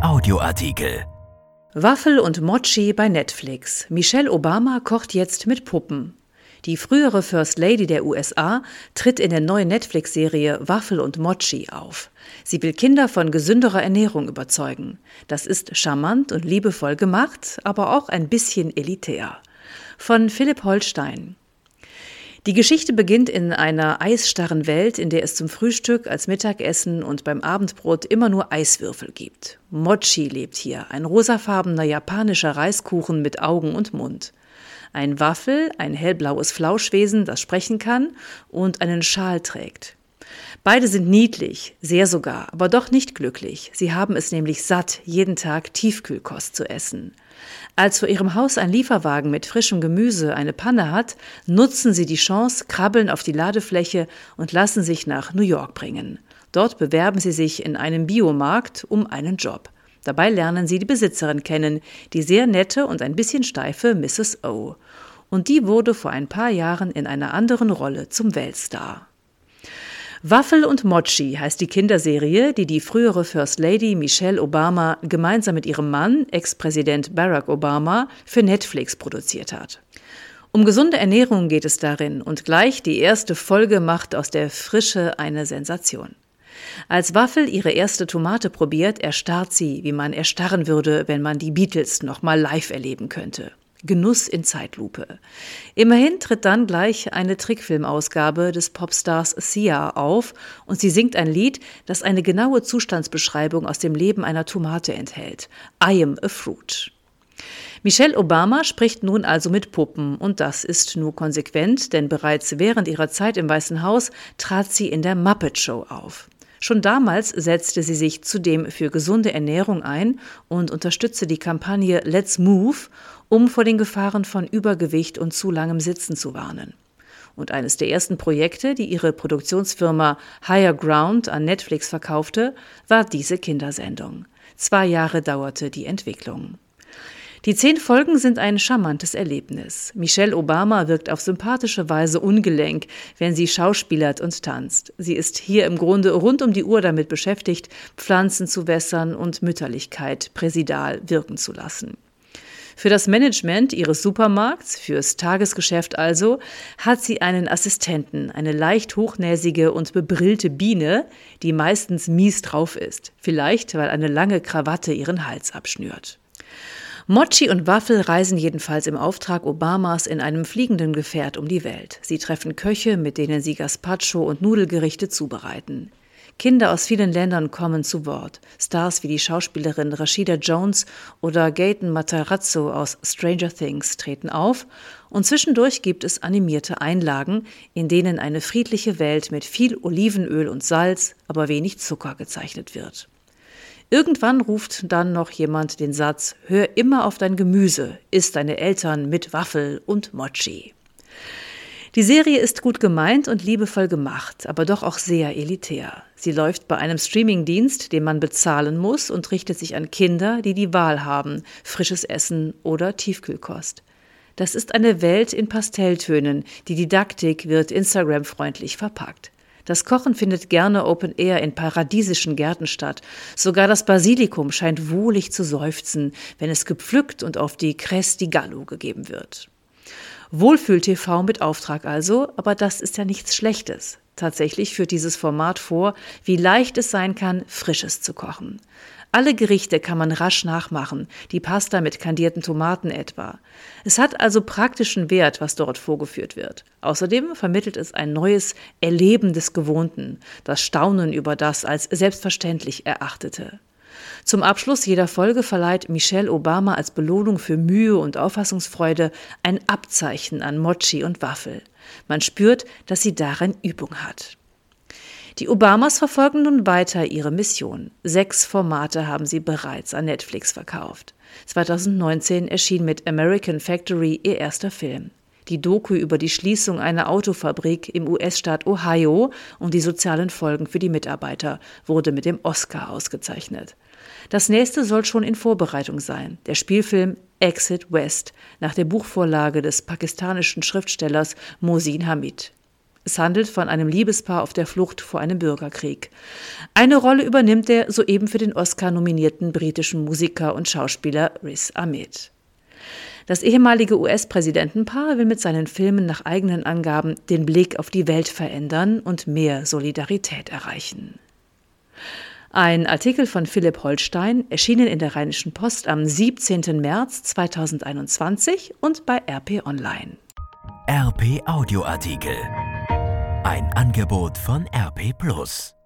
Audioartikel. Waffel und Mochi bei Netflix. Michelle Obama kocht jetzt mit Puppen. Die frühere First Lady der USA tritt in der neuen Netflix-Serie Waffel und Mochi auf. Sie will Kinder von gesünderer Ernährung überzeugen. Das ist charmant und liebevoll gemacht, aber auch ein bisschen elitär. Von Philipp Holstein. Die Geschichte beginnt in einer eisstarren Welt, in der es zum Frühstück, als Mittagessen und beim Abendbrot immer nur Eiswürfel gibt. Mochi lebt hier, ein rosafarbener japanischer Reiskuchen mit Augen und Mund. Ein Waffel, ein hellblaues Flauschwesen, das sprechen kann und einen Schal trägt. Beide sind niedlich, sehr sogar, aber doch nicht glücklich. Sie haben es nämlich satt, jeden Tag Tiefkühlkost zu essen. Als vor ihrem Haus ein Lieferwagen mit frischem Gemüse eine Panne hat, nutzen sie die Chance, krabbeln auf die Ladefläche und lassen sich nach New York bringen. Dort bewerben sie sich in einem Biomarkt um einen Job. Dabei lernen sie die Besitzerin kennen, die sehr nette und ein bisschen steife Mrs. O. Und die wurde vor ein paar Jahren in einer anderen Rolle zum Weltstar. Waffel und Mochi heißt die Kinderserie, die die frühere First Lady Michelle Obama gemeinsam mit ihrem Mann, Ex-Präsident Barack Obama, für Netflix produziert hat. Um gesunde Ernährung geht es darin und gleich die erste Folge macht aus der Frische eine Sensation. Als Waffel ihre erste Tomate probiert, erstarrt sie, wie man erstarren würde, wenn man die Beatles nochmal live erleben könnte. Genuss in Zeitlupe. Immerhin tritt dann gleich eine Trickfilmausgabe des Popstars Sia auf und sie singt ein Lied, das eine genaue Zustandsbeschreibung aus dem Leben einer Tomate enthält. I am a fruit. Michelle Obama spricht nun also mit Puppen und das ist nur konsequent, denn bereits während ihrer Zeit im Weißen Haus trat sie in der Muppet Show auf. Schon damals setzte sie sich zudem für gesunde Ernährung ein und unterstützte die Kampagne Let's Move, um vor den Gefahren von Übergewicht und zu langem Sitzen zu warnen. Und eines der ersten Projekte, die ihre Produktionsfirma Higher Ground an Netflix verkaufte, war diese Kindersendung. Zwei Jahre dauerte die Entwicklung. Die zehn Folgen sind ein charmantes Erlebnis. Michelle Obama wirkt auf sympathische Weise ungelenk, wenn sie schauspielert und tanzt. Sie ist hier im Grunde rund um die Uhr damit beschäftigt, Pflanzen zu wässern und Mütterlichkeit präsidal wirken zu lassen. Für das Management ihres Supermarkts, fürs Tagesgeschäft also, hat sie einen Assistenten, eine leicht hochnäsige und bebrillte Biene, die meistens mies drauf ist, vielleicht weil eine lange Krawatte ihren Hals abschnürt. Mochi und Waffel reisen jedenfalls im Auftrag Obamas in einem fliegenden Gefährt um die Welt. Sie treffen Köche, mit denen sie Gazpacho und Nudelgerichte zubereiten. Kinder aus vielen Ländern kommen zu Wort. Stars wie die Schauspielerin Rashida Jones oder Gaten Matarazzo aus Stranger Things treten auf und zwischendurch gibt es animierte Einlagen, in denen eine friedliche Welt mit viel Olivenöl und Salz, aber wenig Zucker gezeichnet wird. Irgendwann ruft dann noch jemand den Satz, hör immer auf dein Gemüse, isst deine Eltern mit Waffel und Mochi. Die Serie ist gut gemeint und liebevoll gemacht, aber doch auch sehr elitär. Sie läuft bei einem Streamingdienst, den man bezahlen muss und richtet sich an Kinder, die die Wahl haben, frisches Essen oder Tiefkühlkost. Das ist eine Welt in Pastelltönen, die Didaktik wird Instagram-freundlich verpackt. Das Kochen findet gerne Open Air in paradiesischen Gärten statt. Sogar das Basilikum scheint wohlig zu seufzen, wenn es gepflückt und auf die Cresse di Gallo gegeben wird. Wohlfühl-TV mit Auftrag also, aber das ist ja nichts Schlechtes. Tatsächlich führt dieses Format vor, wie leicht es sein kann, Frisches zu kochen. Alle Gerichte kann man rasch nachmachen, die Pasta mit kandierten Tomaten etwa. Es hat also praktischen Wert, was dort vorgeführt wird. Außerdem vermittelt es ein neues Erleben des Gewohnten, das Staunen über das als selbstverständlich Erachtete. Zum Abschluss jeder Folge verleiht Michelle Obama als Belohnung für Mühe und Auffassungsfreude ein Abzeichen an Mochi und Waffel. Man spürt, dass sie darin Übung hat. Die Obamas verfolgen nun weiter ihre Mission. Sechs Formate haben sie bereits an Netflix verkauft. 2019 erschien mit American Factory ihr erster Film. Die Doku über die Schließung einer Autofabrik im US-Staat Ohio und die sozialen Folgen für die Mitarbeiter wurde mit dem Oscar ausgezeichnet. Das nächste soll schon in Vorbereitung sein. Der Spielfilm Exit West nach der Buchvorlage des pakistanischen Schriftstellers Mosin Hamid. Es handelt von einem Liebespaar auf der Flucht vor einem Bürgerkrieg. Eine Rolle übernimmt der soeben für den Oscar nominierten britischen Musiker und Schauspieler Riz Ahmed. Das ehemalige US-Präsidentenpaar will mit seinen Filmen nach eigenen Angaben den Blick auf die Welt verändern und mehr Solidarität erreichen. Ein Artikel von Philipp Holstein, erschienen in der Rheinischen Post am 17. März 2021 und bei RP Online. RP Audioartikel. Ein Angebot von RP Plus.